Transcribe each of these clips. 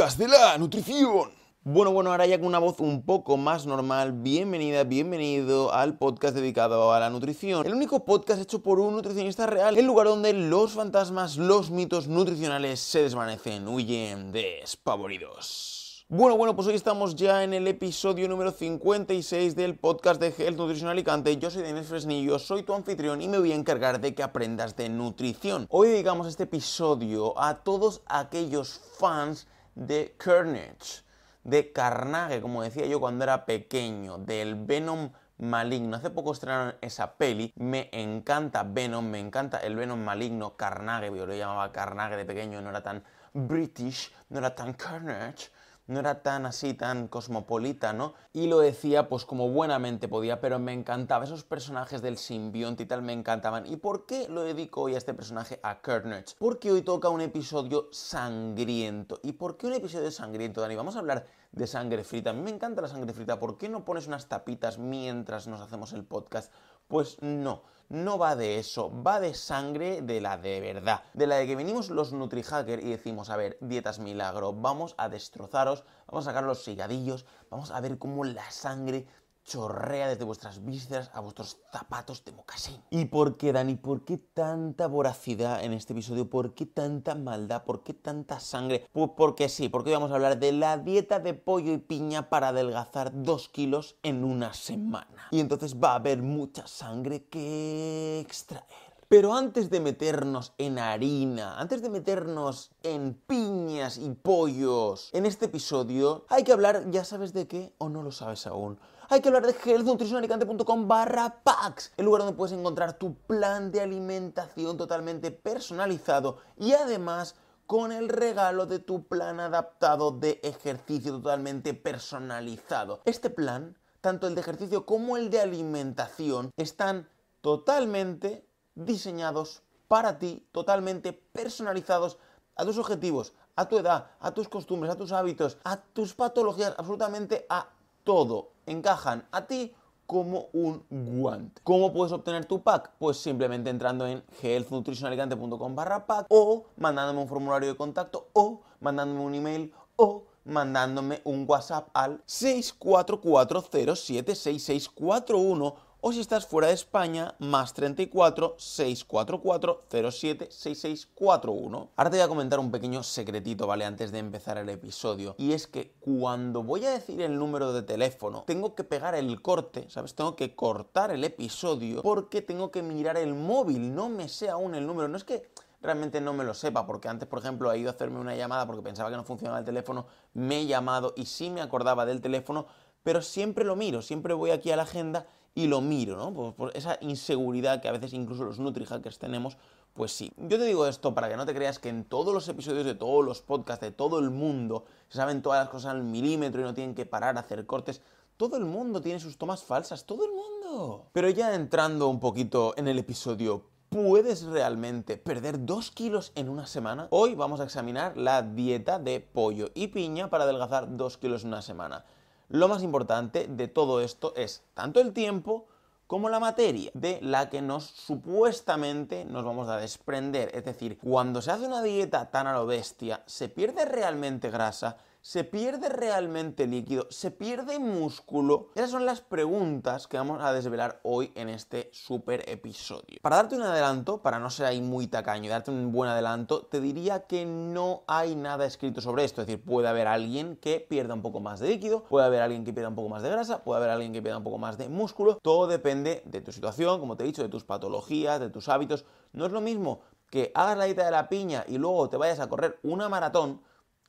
de la nutrición. Bueno, bueno, ahora ya con una voz un poco más normal, bienvenida, bienvenido al podcast dedicado a la nutrición. El único podcast hecho por un nutricionista real, el lugar donde los fantasmas, los mitos nutricionales se desvanecen, huyen despavoridos. Bueno, bueno, pues hoy estamos ya en el episodio número 56 del podcast de Health Nutrition Alicante. Yo soy Denis Fresnillo, soy tu anfitrión y me voy a encargar de que aprendas de nutrición. Hoy dedicamos este episodio a todos aquellos fans de Carnage, de Carnage, como decía yo cuando era pequeño, del Venom maligno. Hace poco estrenaron esa peli. Me encanta Venom, me encanta el Venom maligno, Carnage. Yo lo llamaba Carnage de pequeño, no era tan British, no era tan Carnage no era tan así, tan cosmopolita, ¿no? Y lo decía pues como buenamente podía, pero me encantaba. Esos personajes del simbionte y tal me encantaban. ¿Y por qué lo dedico hoy a este personaje, a Carnage? Porque hoy toca un episodio sangriento. ¿Y por qué un episodio sangriento, Dani? Vamos a hablar de sangre frita. A mí me encanta la sangre frita. ¿Por qué no pones unas tapitas mientras nos hacemos el podcast? Pues no no va de eso, va de sangre de la de verdad, de la de que venimos los NutriHacker y decimos, a ver, dietas milagro, vamos a destrozaros, vamos a sacar los cigadillos, vamos a ver cómo la sangre chorrea desde vuestras vísceras a vuestros zapatos de mocasín. ¿Y por qué, Dani? ¿Por qué tanta voracidad en este episodio? ¿Por qué tanta maldad? ¿Por qué tanta sangre? Pues porque sí, porque hoy vamos a hablar de la dieta de pollo y piña para adelgazar dos kilos en una semana. Y entonces va a haber mucha sangre que extraer. Pero antes de meternos en harina, antes de meternos en piñas y pollos, en este episodio hay que hablar, ya sabes de qué, o no lo sabes aún hay que hablar de healthnutritionalicante.com barra packs, el lugar donde puedes encontrar tu plan de alimentación totalmente personalizado y además con el regalo de tu plan adaptado de ejercicio totalmente personalizado. Este plan, tanto el de ejercicio como el de alimentación, están totalmente diseñados para ti, totalmente personalizados a tus objetivos, a tu edad, a tus costumbres, a tus hábitos, a tus patologías, absolutamente a todo encajan a ti como un guante. ¿Cómo puedes obtener tu pack? Pues simplemente entrando en healthnutritionalicante.com barra pack o mandándome un formulario de contacto o mandándome un email o mandándome un WhatsApp al 644076641 o si estás fuera de España, más 34 644 07 6641. Ahora te voy a comentar un pequeño secretito, ¿vale? Antes de empezar el episodio. Y es que cuando voy a decir el número de teléfono, tengo que pegar el corte, ¿sabes? Tengo que cortar el episodio porque tengo que mirar el móvil. No me sé aún el número. No es que realmente no me lo sepa, porque antes, por ejemplo, he ido a hacerme una llamada porque pensaba que no funcionaba el teléfono, me he llamado y sí me acordaba del teléfono, pero siempre lo miro, siempre voy aquí a la agenda y lo miro, ¿no? Por, esa inseguridad que a veces incluso los NutriHackers tenemos, pues sí. Yo te digo esto para que no te creas que en todos los episodios de todos los podcasts de todo el mundo se saben todas las cosas al milímetro y no tienen que parar a hacer cortes. Todo el mundo tiene sus tomas falsas, todo el mundo. Pero ya entrando un poquito en el episodio, ¿Puedes realmente perder 2 kilos en una semana? Hoy vamos a examinar la dieta de pollo y piña para adelgazar 2 kilos en una semana. Lo más importante de todo esto es tanto el tiempo como la materia de la que nos supuestamente nos vamos a desprender. Es decir, cuando se hace una dieta tan a lo bestia, se pierde realmente grasa ¿Se pierde realmente líquido? ¿Se pierde músculo? Esas son las preguntas que vamos a desvelar hoy en este super episodio. Para darte un adelanto, para no ser ahí muy tacaño y darte un buen adelanto, te diría que no hay nada escrito sobre esto. Es decir, puede haber alguien que pierda un poco más de líquido, puede haber alguien que pierda un poco más de grasa, puede haber alguien que pierda un poco más de músculo. Todo depende de tu situación, como te he dicho, de tus patologías, de tus hábitos. No es lo mismo que hagas la dieta de la piña y luego te vayas a correr una maratón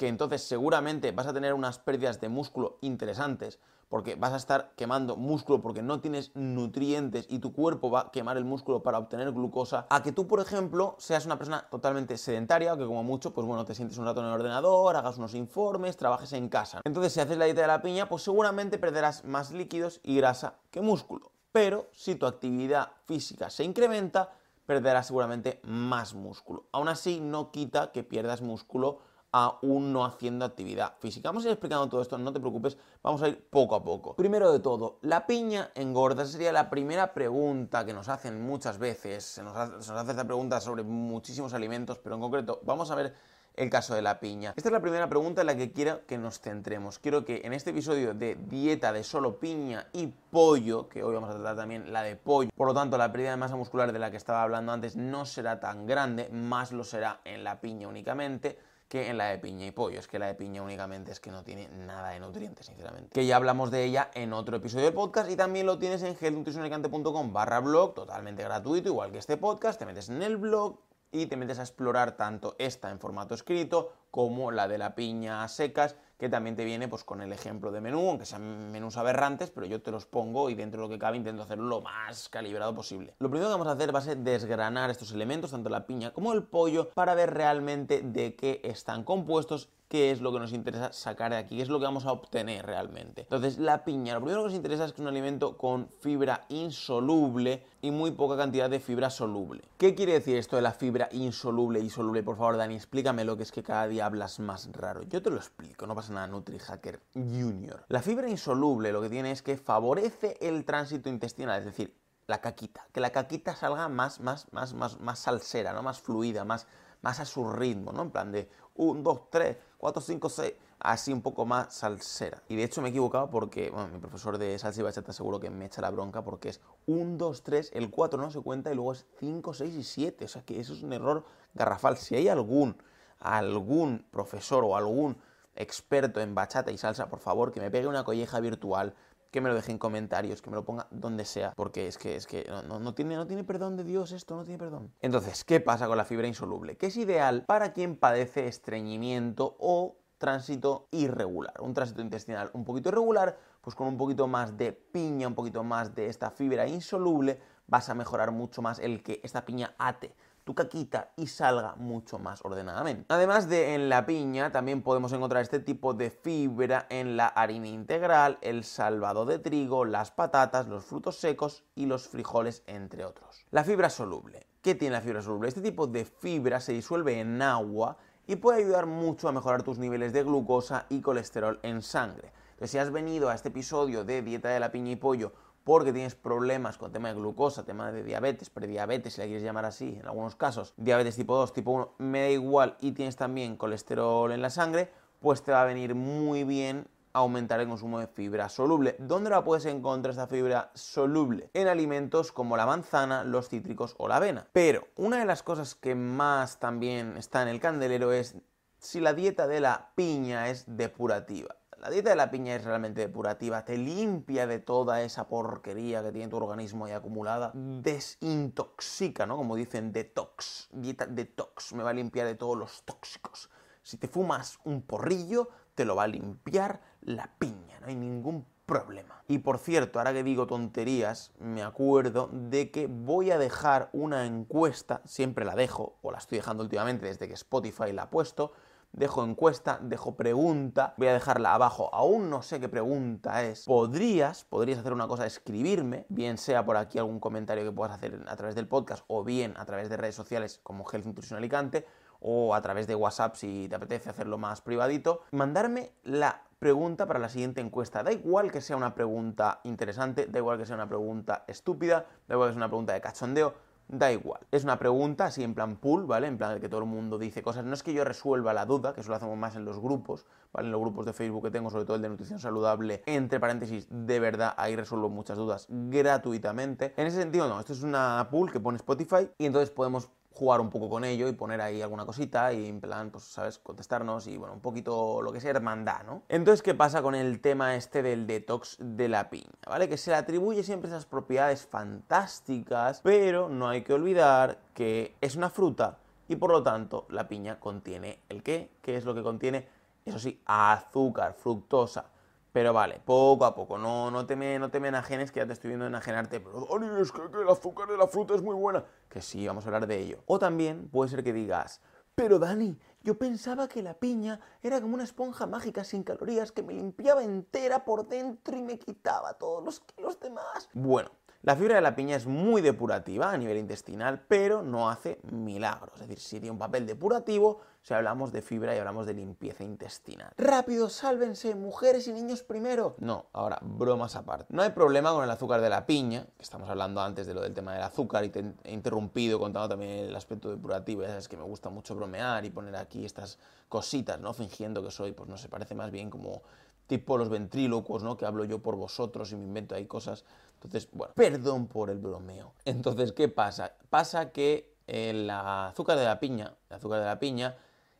que entonces seguramente vas a tener unas pérdidas de músculo interesantes, porque vas a estar quemando músculo porque no tienes nutrientes y tu cuerpo va a quemar el músculo para obtener glucosa, a que tú, por ejemplo, seas una persona totalmente sedentaria, que como mucho, pues bueno, te sientes un rato en el ordenador, hagas unos informes, trabajes en casa. Entonces, si haces la dieta de la piña, pues seguramente perderás más líquidos y grasa que músculo. Pero si tu actividad física se incrementa, perderás seguramente más músculo. Aún así, no quita que pierdas músculo aún no haciendo actividad física. Vamos a ir explicando todo esto, no te preocupes, vamos a ir poco a poco. Primero de todo, ¿la piña engorda? Esa sería la primera pregunta que nos hacen muchas veces. Se nos hace, esta pregunta sobre muchísimos alimentos, pero en concreto, vamos a ver el caso de la piña. Esta es la primera pregunta en la que quiero que nos centremos. Quiero que en este episodio de dieta de solo piña y pollo, que hoy vamos a tratar también la de pollo, por lo tanto la pérdida de masa muscular de la que estaba hablando antes no será tan grande, más lo será en la piña únicamente que en la de piña y pollo. Es que la de piña únicamente es que no tiene nada de nutrientes, sinceramente. Que ya hablamos de ella en otro episodio del podcast y también lo tienes en healthnutritionalicante.com barra blog, totalmente gratuito, igual que este podcast. Te metes en el blog y te metes a explorar tanto esta en formato escrito como la de la piña secas que también te viene pues, con el ejemplo de menú, aunque sean menús aberrantes, pero yo te los pongo y dentro de lo que cabe intento hacerlo lo más calibrado posible. Lo primero que vamos a hacer va a ser desgranar estos elementos, tanto la piña como el pollo, para ver realmente de qué están compuestos qué es lo que nos interesa sacar de aquí, qué es lo que vamos a obtener realmente. Entonces, la piña, lo primero que nos interesa es que es un alimento con fibra insoluble y muy poca cantidad de fibra soluble. ¿Qué quiere decir esto de la fibra insoluble y soluble? Por favor, Dani, explícame lo que es que cada día hablas más raro. Yo te lo explico, no pasa nada, NutriHacker Junior. La fibra insoluble lo que tiene es que favorece el tránsito intestinal, es decir, la caquita, que la caquita salga más, más, más, más, más salsera, ¿no? Más fluida, más, más a su ritmo, ¿no? En plan de 1, 2, 3, 4, 5, 6, así un poco más salsera. Y de hecho me he equivocado porque, bueno, mi profesor de salsa y bachata seguro que me echa la bronca porque es 1, 2, 3, el 4 no se cuenta y luego es 5, 6 y 7. O sea que eso es un error garrafal. Si hay algún, algún profesor o algún experto en bachata y salsa, por favor, que me pegue una colleja virtual, que me lo deje en comentarios, que me lo ponga donde sea, porque es que, es que no, no, tiene, no tiene perdón de Dios esto, no tiene perdón. Entonces, ¿qué pasa con la fibra insoluble? Que es ideal para quien padece estreñimiento o tránsito irregular, un tránsito intestinal un poquito irregular, pues con un poquito más de piña, un poquito más de esta fibra insoluble, vas a mejorar mucho más el que esta piña ate tu caquita y salga mucho más ordenadamente. Además de en la piña, también podemos encontrar este tipo de fibra en la harina integral, el salvado de trigo, las patatas, los frutos secos y los frijoles, entre otros. La fibra soluble. ¿Qué tiene la fibra soluble? Este tipo de fibra se disuelve en agua y puede ayudar mucho a mejorar tus niveles de glucosa y colesterol en sangre. Entonces, si has venido a este episodio de dieta de la piña y pollo porque tienes problemas con tema de glucosa, tema de diabetes, prediabetes, si la quieres llamar así, en algunos casos, diabetes tipo 2, tipo 1, me da igual y tienes también colesterol en la sangre, pues te va a venir muy bien aumentar el consumo de fibra soluble. ¿Dónde la puedes encontrar esta fibra soluble? En alimentos como la manzana, los cítricos o la avena. Pero una de las cosas que más también está en el candelero es si la dieta de la piña es depurativa. La dieta de la piña es realmente depurativa, te limpia de toda esa porquería que tiene tu organismo ahí acumulada, desintoxica, ¿no? Como dicen, detox, dieta detox, me va a limpiar de todos los tóxicos. Si te fumas un porrillo, te lo va a limpiar la piña, no hay ningún problema. Y por cierto, ahora que digo tonterías, me acuerdo de que voy a dejar una encuesta, siempre la dejo, o la estoy dejando últimamente desde que Spotify la ha puesto, dejo encuesta, dejo pregunta, voy a dejarla abajo, aún no sé qué pregunta es. Podrías, podrías hacer una cosa, escribirme, bien sea por aquí algún comentario que puedas hacer a través del podcast o bien a través de redes sociales como Health Nutrition Alicante o a través de WhatsApp si te apetece hacerlo más privadito, mandarme la pregunta para la siguiente encuesta. Da igual que sea una pregunta interesante, da igual que sea una pregunta estúpida, da igual que sea una pregunta de cachondeo, da igual. Es una pregunta así en plan pool, ¿vale? En plan de que todo el mundo dice cosas. No es que yo resuelva la duda, que eso lo hacemos más en los grupos, ¿vale? En los grupos de Facebook que tengo, sobre todo el de nutrición saludable, entre paréntesis, de verdad, ahí resuelvo muchas dudas gratuitamente. En ese sentido, no, esto es una pool que pone Spotify y entonces podemos jugar un poco con ello y poner ahí alguna cosita y en plan, pues, ¿sabes? Contestarnos y, bueno, un poquito lo que sea hermandad, ¿no? Entonces, ¿qué pasa con el tema este del detox de la piña? ¿Vale? Que se le atribuye siempre esas propiedades fantásticas, pero no hay que olvidar que es una fruta y por lo tanto la piña contiene el qué? ¿Qué es lo que contiene? Eso sí, azúcar, fructosa. Pero vale, poco a poco, no, no, te, me, no te enajenes, que ya te estoy viendo enajenarte. Pero Dani, es que, el azúcar de la fruta es muy buena. Que sí, vamos a hablar de ello. O también puede ser que digas, pero Dani, yo pensaba que la piña era como una esponja mágica sin calorías que me limpiaba entera por dentro y me quitaba todos los kilos de más. Bueno, La fibra de la piña es muy depurativa a nivel intestinal, pero no hace milagros. Es decir, si tiene un papel depurativo, si hablamos de fibra y hablamos de limpieza intestinal. Rápido, sálvense, mujeres y niños primero. No, ahora, bromas aparte. No hay problema con el azúcar de la piña, que estamos hablando antes de lo del tema del azúcar y te he interrumpido contando también el aspecto depurativo. Ya sabes que me gusta mucho bromear y poner aquí estas cositas, ¿no? Fingiendo que soy, pues no se parece más bien como tipo los ventrílocos, ¿no? Que hablo yo por vosotros y me invento ahí cosas. Entonces, bueno, perdón por el bromeo. Entonces, ¿qué pasa? Pasa que el azúcar de la piña, el azúcar de la piña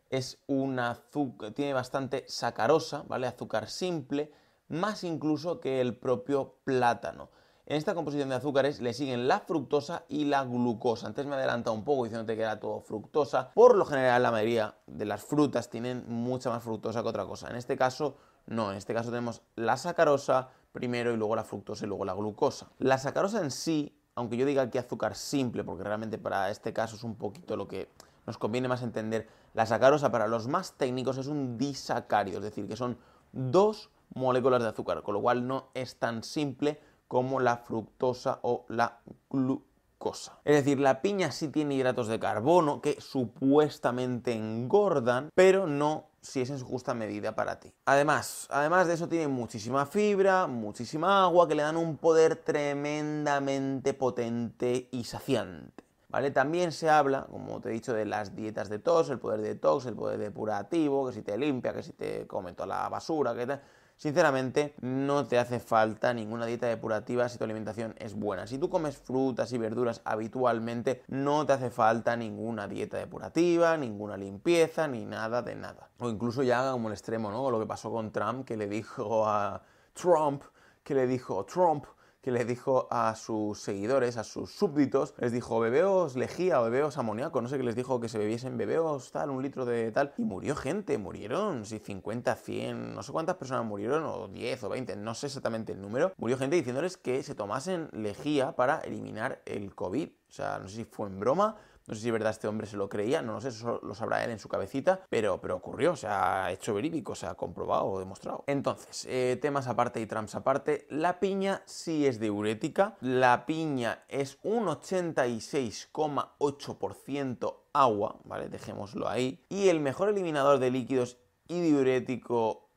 es un azúcar, tiene bastante sacarosa, ¿vale? Azúcar simple, más incluso que el propio plátano. En esta composición de azúcares le siguen la fructosa y la glucosa. Antes me he adelantado un poco diciéndote que era todo fructosa. Por lo general, la mayoría de las frutas tienen mucha más fructosa que otra cosa. En este caso, no. En este caso tenemos la sacarosa primero y luego la fructosa y luego la glucosa. La sacarosa en sí, aunque yo diga que azúcar simple, porque realmente para este caso es un poquito lo que nos conviene más entender, la sacarosa para los más técnicos es un disacárido, es decir, que son dos moléculas de azúcar, con lo cual no es tan simple como la fructosa o la glucosa. Es decir, la piña sí tiene hidratos de carbono que supuestamente engordan, pero no si es en su justa medida para ti. Además, además de eso tiene muchísima fibra, muchísima agua que le dan un poder tremendamente potente y saciante. ¿Vale? También se habla, como te he dicho, de las dietas de tos, el poder de tos, el poder depurativo, que si te limpia, que si te come toda la basura, que tal. Sinceramente, no te hace falta ninguna dieta depurativa si tu alimentación es buena. Si tú comes frutas y verduras habitualmente, no te hace falta ninguna dieta depurativa, ninguna limpieza, ni nada de nada. O incluso ya como el extremo, ¿no? Lo que pasó con Trump, que le dijo a Trump, que le dijo Trump, que le dijo a sus seguidores, a sus súbditos, les dijo, bebeos lejía o bebeos amoníaco, no sé qué les dijo que se bebiesen, bebeos tal, un litro de tal, y murió gente, murieron, si 50, 100, no sé cuántas personas murieron, o 10 o 20, no sé exactamente el número, murió gente diciéndoles que se tomasen lejía para eliminar el COVID, o sea, no sé si fue en broma, no sé si es verdad este hombre se lo creía, no lo sé, eso lo sabrá él en su cabecita, pero, pero ocurrió, se ha hecho verídico, se ha comprobado o demostrado. Entonces, eh, temas aparte y trams aparte, la piña sí es diurética, la piña es un 86,8% agua, ¿vale? Dejémoslo ahí. Y el mejor eliminador de líquidos y diurético,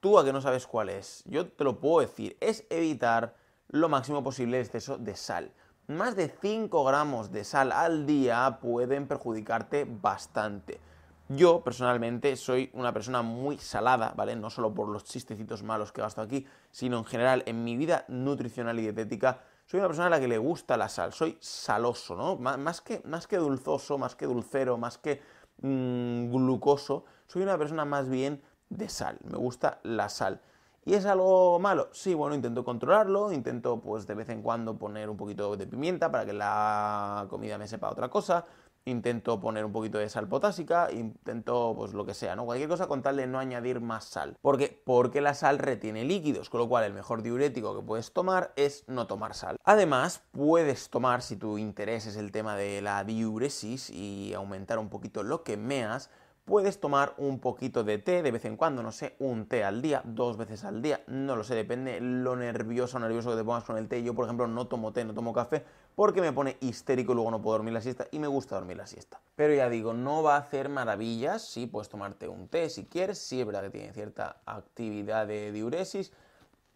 tú a que no sabes cuál es, yo te lo puedo decir, es evitar lo máximo posible el exceso de sal más de 5 gramos de sal al día pueden perjudicarte bastante. Yo personalmente soy una persona muy salada, ¿vale? No solo por los chistecitos malos que gasto aquí, sino en general en mi vida nutricional y dietética. Soy una persona a la que le gusta la sal, soy saloso, ¿no? Más que, más que dulzoso, más que dulcero, más que mm, glucoso, soy una persona más bien de sal, me gusta la sal. ¿Y es algo malo? Sí, bueno, intento controlarlo, intento pues de vez en cuando poner un poquito de pimienta para que la comida me sepa otra cosa, intento poner un poquito de sal potásica, intento pues lo que sea, ¿no? Cualquier cosa con tal de no añadir más sal. ¿Por qué? Porque la sal retiene líquidos, con lo cual el mejor diurético que puedes tomar es no tomar sal. Además, puedes tomar, si tu interés es el tema de la diuresis y aumentar un poquito lo que meas, Puedes tomar un poquito de té de vez en cuando, no sé, un té al día, dos veces al día, no lo sé, depende lo nervioso o nervioso que te pongas con el té. Yo, por ejemplo, no tomo té, no tomo café porque me pone histérico y luego no puedo dormir la siesta y me gusta dormir la siesta. Pero ya digo, no va a hacer maravillas, sí, puedes tomarte un té si quieres, sí es verdad que tiene cierta actividad de diuresis,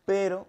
pero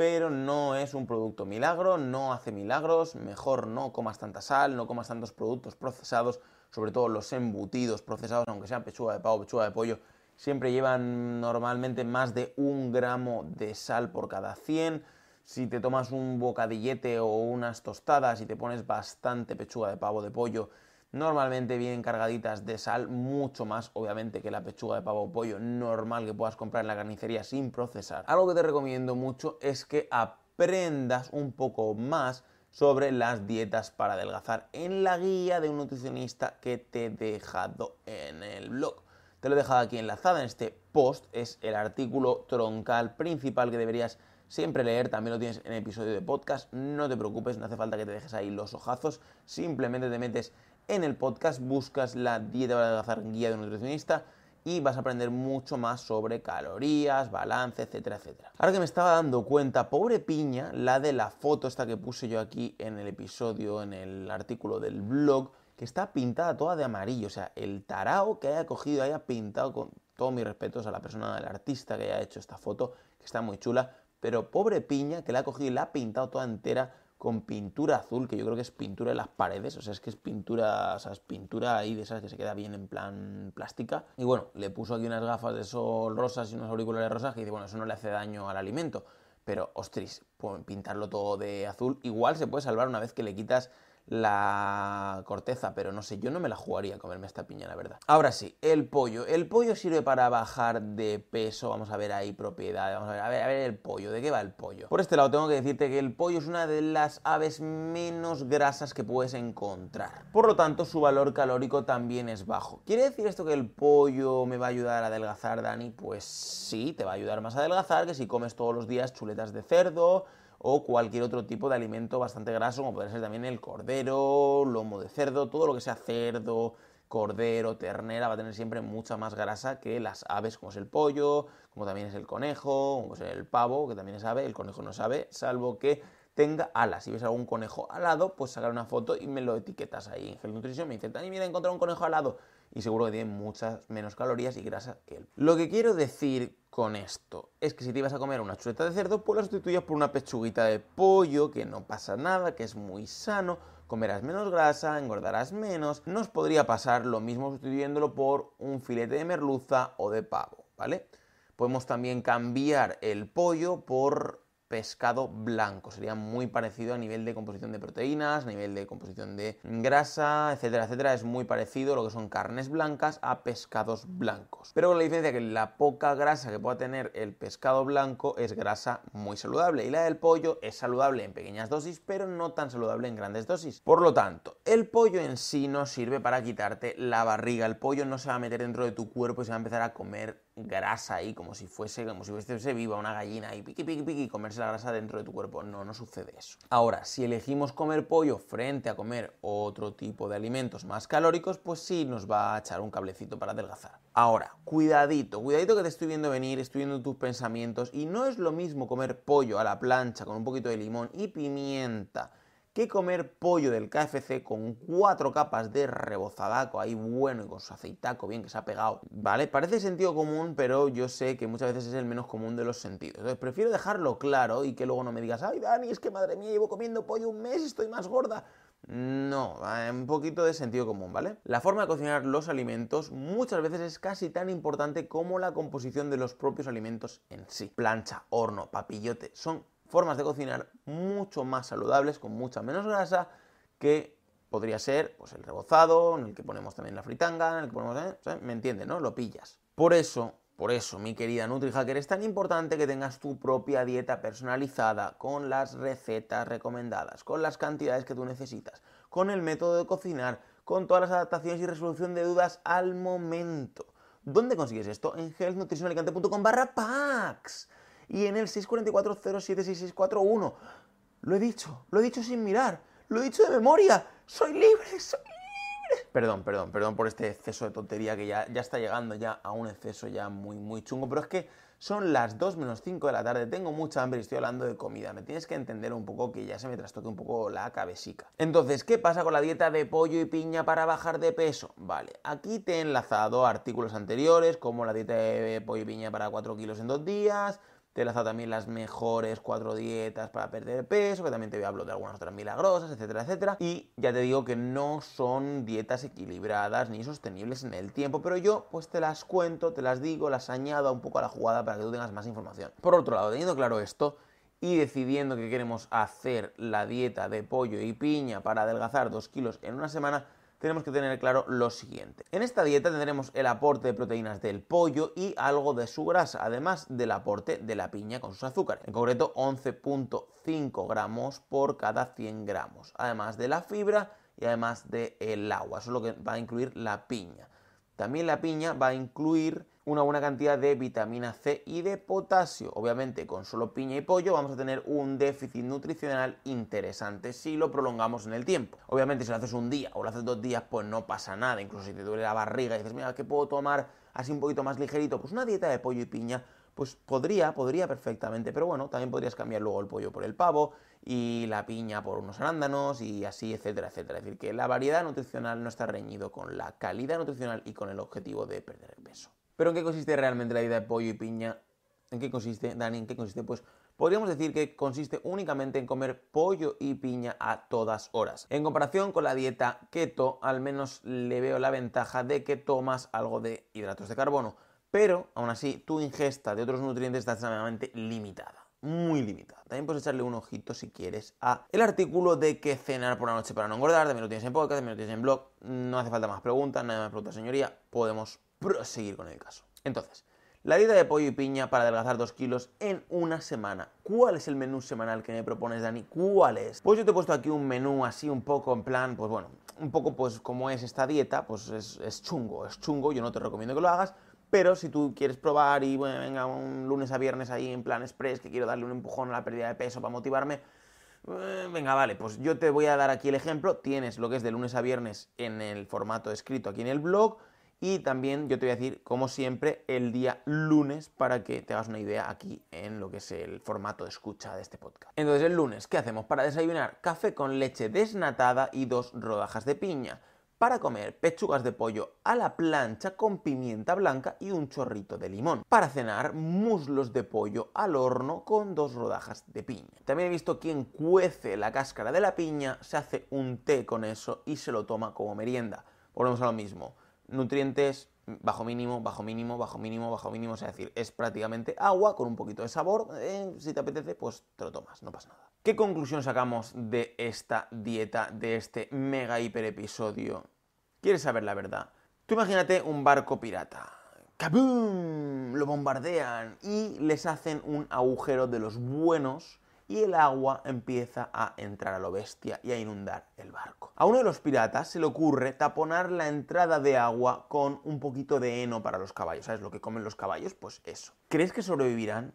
pero no es un producto milagro, no hace milagros, mejor no comas tanta sal, no comas tantos productos procesados, sobre todo los embutidos procesados, aunque sean pechuga de pavo, pechuga de pollo, siempre llevan normalmente más de un gramo de sal por cada 100. Si te tomas un bocadillete o unas tostadas y te pones bastante pechuga de pavo de pollo, normalmente vienen cargaditas de sal, mucho más obviamente que la pechuga de pavo o pollo normal que puedas comprar en la carnicería sin procesar. Algo que te recomiendo mucho es que aprendas un poco más sobre las dietas para adelgazar en la guía de un nutricionista que te he dejado en el blog. Te lo he dejado aquí enlazada en este post, es el artículo troncal principal que deberías siempre leer, también lo tienes en episodio de podcast, no te preocupes, no hace falta que te dejes ahí los ojazos, simplemente te metes en el podcast, buscas la dieta para adelgazar guía de un nutricionista y vas a aprender mucho más sobre calorías, balance, etcétera, etcétera. Ahora que me estaba dando cuenta, pobre piña, la de la foto esta que puse yo aquí en el episodio, en el artículo del blog, que está pintada toda de amarillo, o sea, el tarao que haya cogido, haya pintado con todos mis respetos a la persona, al artista que haya hecho esta foto, que está muy chula, pero pobre piña que la ha cogido y la ha pintado toda entera con pintura azul, que yo creo que es pintura en las paredes, o sea, es que es pintura, o sea, es pintura ahí de esas que se queda bien en plan plástica. Y bueno, le puso aquí unas gafas de sol rosas y unos auriculares rosas que dice, bueno, eso no le hace daño al alimento. Pero, ostras, pintarlo todo de azul, igual se puede salvar una vez que le quitas la corteza, pero no sé, yo no me la jugaría a comerme esta piña, la verdad. Ahora sí, el pollo. El pollo sirve para bajar de peso, vamos a ver ahí propiedades, vamos a ver, a ver, a ver el pollo, ¿de qué va el pollo? Por este lado tengo que decirte que el pollo es una de las aves menos grasas que puedes encontrar. Por lo tanto, su valor calórico también es bajo. ¿Quiere decir esto que el pollo me va a ayudar a adelgazar, Dani? Pues sí, te va a ayudar más a adelgazar que si comes todos los días chuletas de cerdo, o cualquier otro tipo de alimento bastante graso, como puede ser también el cordero, lomo de cerdo, todo lo que sea cerdo, cordero, ternera, va a tener siempre mucha más grasa que las aves, como es el pollo, como también es el conejo, como es el pavo, que también es ave, el conejo no sabe, salvo que tenga alas. Si ves algún conejo alado, pues sacar una foto y me lo etiquetas ahí en Gel Nutrition. Me dice, Dani, mira, encontrar un conejo alado. Y seguro que tiene muchas menos calorías y grasa que él. Lo que quiero decir con esto es que si te ibas a comer una chuleta de cerdo, pues la sustituyas por una pechuguita de pollo, que no pasa nada, que es muy sano, comerás menos grasa, engordarás menos. Nos podría pasar lo mismo sustituyéndolo por un filete de merluza o de pavo, ¿vale? Podemos también cambiar el pollo por pescado blanco. Sería muy parecido a nivel de composición de proteínas, a nivel de composición de grasa, etcétera, etcétera. Es muy parecido lo que son carnes blancas a pescados blancos. Pero con la diferencia que la poca grasa que pueda tener el pescado blanco es grasa muy saludable y la del pollo es saludable en pequeñas dosis, pero no tan saludable en grandes dosis. Por lo tanto, el pollo en sí no sirve para quitarte la barriga. El pollo no se va a meter dentro de tu cuerpo y se va a empezar a comer grasa ahí, como si fuese, como si fuese viva una gallina y piqui, piqui, piqui, y comerse la grasa dentro de tu cuerpo. No, no sucede eso. Ahora, si elegimos comer pollo frente a comer otro tipo de alimentos más calóricos, pues sí nos va a echar un cablecito para adelgazar. Ahora, cuidadito, cuidadito que te estoy viendo venir, estoy viendo tus pensamientos y no es lo mismo comer pollo a la plancha con un poquito de limón y pimienta que comer pollo del KFC con cuatro capas de rebozadaco ahí bueno y con su aceitaco bien que se ha pegado. ¿Vale? Parece sentido común, pero yo sé que muchas veces es el menos común de los sentidos. Entonces prefiero dejarlo claro y que luego no me digas, ay Dani, es que madre mía, llevo comiendo pollo un mes y estoy más gorda. No, un poquito de sentido común, ¿vale? La forma de cocinar los alimentos muchas veces es casi tan importante como la composición de los propios alimentos en sí. Plancha, horno, papillote, son formas de cocinar mucho más saludables, con mucha menos grasa, que podría ser pues, el rebozado, en el que ponemos también la fritanga, en el que ponemos... ¿eh? ¿Me entiendes, no? Lo pillas. Por eso, por eso, mi querida NutriHacker, es tan importante que tengas tu propia dieta personalizada, con las recetas recomendadas, con las cantidades que tú necesitas, con el método de cocinar, con todas las adaptaciones y resolución de dudas al momento. ¿Dónde consigues esto? En healthnutritionalicante.com barra packs y en el 644-076641. Lo he dicho, lo he dicho sin mirar, lo he dicho de memoria. Soy libre, soy libre. Perdón, perdón, perdón por este exceso de tontería que ya, ya está llegando ya a un exceso ya muy, muy chungo. Pero es que son las 2 menos 5 de la tarde, tengo mucha hambre y estoy hablando de comida. Me tienes que entender un poco que ya se me trastoque un poco la cabecica. Entonces, ¿qué pasa con la dieta de pollo y piña para bajar de peso? Vale, aquí te he enlazado artículos anteriores, como la dieta de pollo y piña para 4 kilos en 2 días, te he lanzado también las mejores cuatro dietas para perder peso, que también te hablar de algunas otras milagrosas, etcétera, etcétera. Y ya te digo que no son dietas equilibradas ni sostenibles en el tiempo, pero yo pues te las cuento, te las digo, las añado un poco a la jugada para que tú tengas más información. Por otro lado, teniendo claro esto, y decidiendo que queremos hacer la dieta de pollo y piña para adelgazar 2 kilos en una semana, tenemos que tener claro lo siguiente. En esta dieta tendremos el aporte de proteínas del pollo y algo de su grasa, además del aporte de la piña con sus azúcares, en concreto 11.5 gramos por cada 100 gramos, además de la fibra y además del agua, eso es lo que va a incluir la piña. También la piña va a incluir una buena cantidad de vitamina C y de potasio. Obviamente con solo piña y pollo vamos a tener un déficit nutricional interesante si lo prolongamos en el tiempo. Obviamente si lo haces un día o lo haces dos días pues no pasa nada. Incluso si te duele la barriga y dices, mira, ¿qué puedo tomar así un poquito más ligerito, pues una dieta de pollo y piña, pues podría, podría perfectamente, pero bueno, también podrías cambiar luego el pollo por el pavo y la piña por unos arándanos y así, etcétera, etcétera. Es decir, que la variedad nutricional no está reñido con la calidad nutricional y con el objetivo de perder el peso. Pero ¿en qué consiste realmente la dieta de pollo y piña? ¿En qué consiste, Dani? ¿En qué consiste? Pues podríamos decir que consiste únicamente en comer pollo y piña a todas horas. En comparación con la dieta keto, al menos le veo la ventaja de que tomas algo de hidratos de carbono, pero aún así tu ingesta de otros nutrientes está extremadamente limitada muy limitada. También puedes echarle un ojito si quieres a el artículo de qué cenar por la noche para no engordar, también lo tienes en podcast, también lo tienes en blog, no hace falta más preguntas, nada más preguntas señoría, podemos proseguir con el caso. Entonces, la dieta de pollo y piña para adelgazar 2 kilos en una semana. ¿Cuál es el menú semanal que me propones, Dani? ¿Cuál es? Pues yo te he puesto aquí un menú así un poco en plan, pues bueno, un poco pues como es esta dieta, pues es, chungo, es chungo, yo no te recomiendo que lo hagas, pero si tú quieres probar y bueno, venga un lunes a viernes ahí en plan express, que quiero darle un empujón a la pérdida de peso para motivarme, eh, venga, vale, pues yo te voy a dar aquí el ejemplo. Tienes lo que es de lunes a viernes en el formato escrito aquí en el blog y también yo te voy a decir, como siempre, el día lunes para que te hagas una idea aquí en lo que es el formato de escucha de este podcast. Entonces, el lunes, ¿qué hacemos? Para desayunar, café con leche desnatada y dos rodajas de piña. Para comer, pechugas de pollo a la plancha con pimienta blanca y un chorrito de limón. Para cenar, muslos de pollo al horno con dos rodajas de piña. También he visto quien cuece la cáscara de la piña, se hace un té con eso y se lo toma como merienda. Volvemos a lo mismo nutrientes bajo mínimo, bajo mínimo, bajo mínimo, bajo mínimo, es decir, es prácticamente agua con un poquito de sabor, eh, si te apetece, pues te lo tomas, no pasa nada. ¿Qué conclusión sacamos de esta dieta, de este mega hiper episodio? ¿Quieres saber la verdad? Tú imagínate un barco pirata. ¡Kaboom! Lo bombardean y les hacen un agujero de los buenos y el agua empieza a entrar a lo bestia y a inundar el barco. A uno de los piratas se le ocurre taponar la entrada de agua con un poquito de heno para los caballos. ¿Sabes lo que comen los caballos? Pues eso. ¿Crees que sobrevivirán?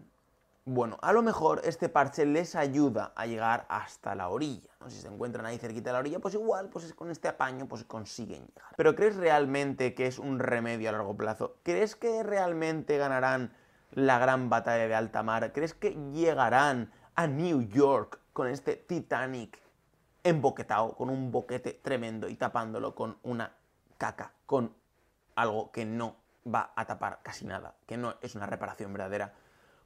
Bueno, a lo mejor este parche les ayuda a llegar hasta la orilla. Si se encuentran ahí cerquita de la orilla, pues igual, pues con este apaño, pues consiguen llegar. Pero ¿crees realmente que es un remedio a largo plazo? ¿Crees que realmente ganarán la gran batalla de alta mar? ¿Crees que llegarán a New York con este Titanic emboquetado, con un boquete tremendo y tapándolo con una caca, con algo que no va a tapar casi nada, que no es una reparación verdadera.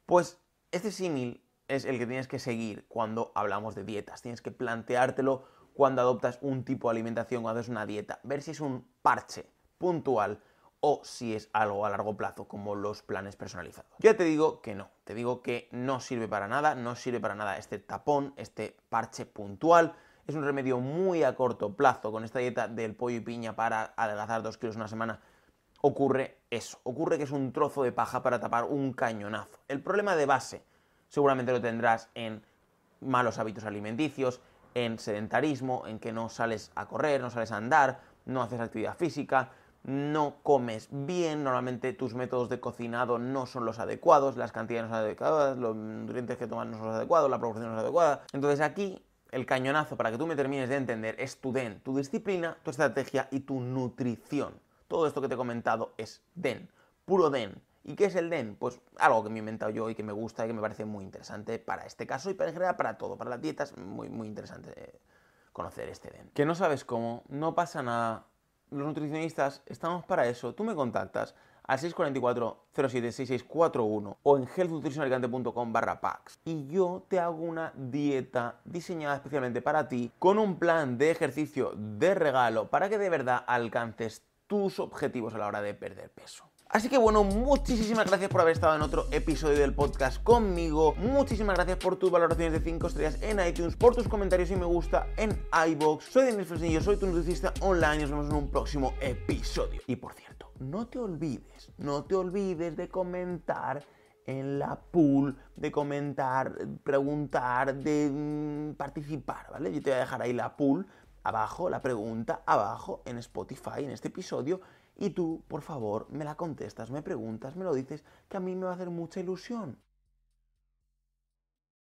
Pues este símil es el que tienes que seguir cuando hablamos de dietas. Tienes que planteártelo cuando adoptas un tipo de alimentación, cuando haces una dieta. Ver si es un parche puntual o si es algo a largo plazo, como los planes personalizados. Ya te digo que no, te digo que no sirve para nada, no sirve para nada este tapón, este parche puntual. Es un remedio muy a corto plazo. Con esta dieta del pollo y piña para adelgazar dos kilos una semana, ocurre eso. Ocurre que es un trozo de paja para tapar un cañonazo. El problema de base seguramente lo tendrás en malos hábitos alimenticios, en sedentarismo, en que no sales a correr, no sales a andar, no haces actividad física, no comes bien, normalmente tus métodos de cocinado no son los adecuados, las cantidades no son adecuadas, los nutrientes que tomas no son los adecuados, la proporción no es adecuada. Entonces aquí el cañonazo para que tú me termines de entender es tu DEN, tu disciplina, tu estrategia y tu nutrición. Todo esto que te he comentado es DEN, puro DEN. ¿Y qué es el DEN? Pues algo que me he inventado yo y que me gusta y que me parece muy interesante para este caso y para en general para todo, para las dietas, muy, muy interesante eh, conocer este DEN. Que no sabes cómo, no pasa nada, los nutricionistas estamos para eso. Tú me contactas al 644-076641 o en healthnutritionalicante.com barra packs y yo te hago una dieta diseñada especialmente para ti con un plan de ejercicio de regalo para que de verdad alcances tus objetivos a la hora de perder peso. Así que bueno, muchísimas gracias por haber estado en otro episodio del podcast conmigo. Muchísimas gracias por tus valoraciones de 5 estrellas en iTunes, por tus comentarios y me gusta en iBox. Soy Denis Fresnillo, soy tu nutricionista online y nos vemos en un próximo episodio. Y por cierto, no te olvides, no te olvides de comentar en la pool, de comentar, preguntar, de mm, participar, ¿vale? Yo te voy a dejar ahí la pool abajo, la pregunta abajo en Spotify, en este episodio y tú, por favor, me la contestas, me preguntas, me lo dices, que a mí me va a hacer mucha ilusión.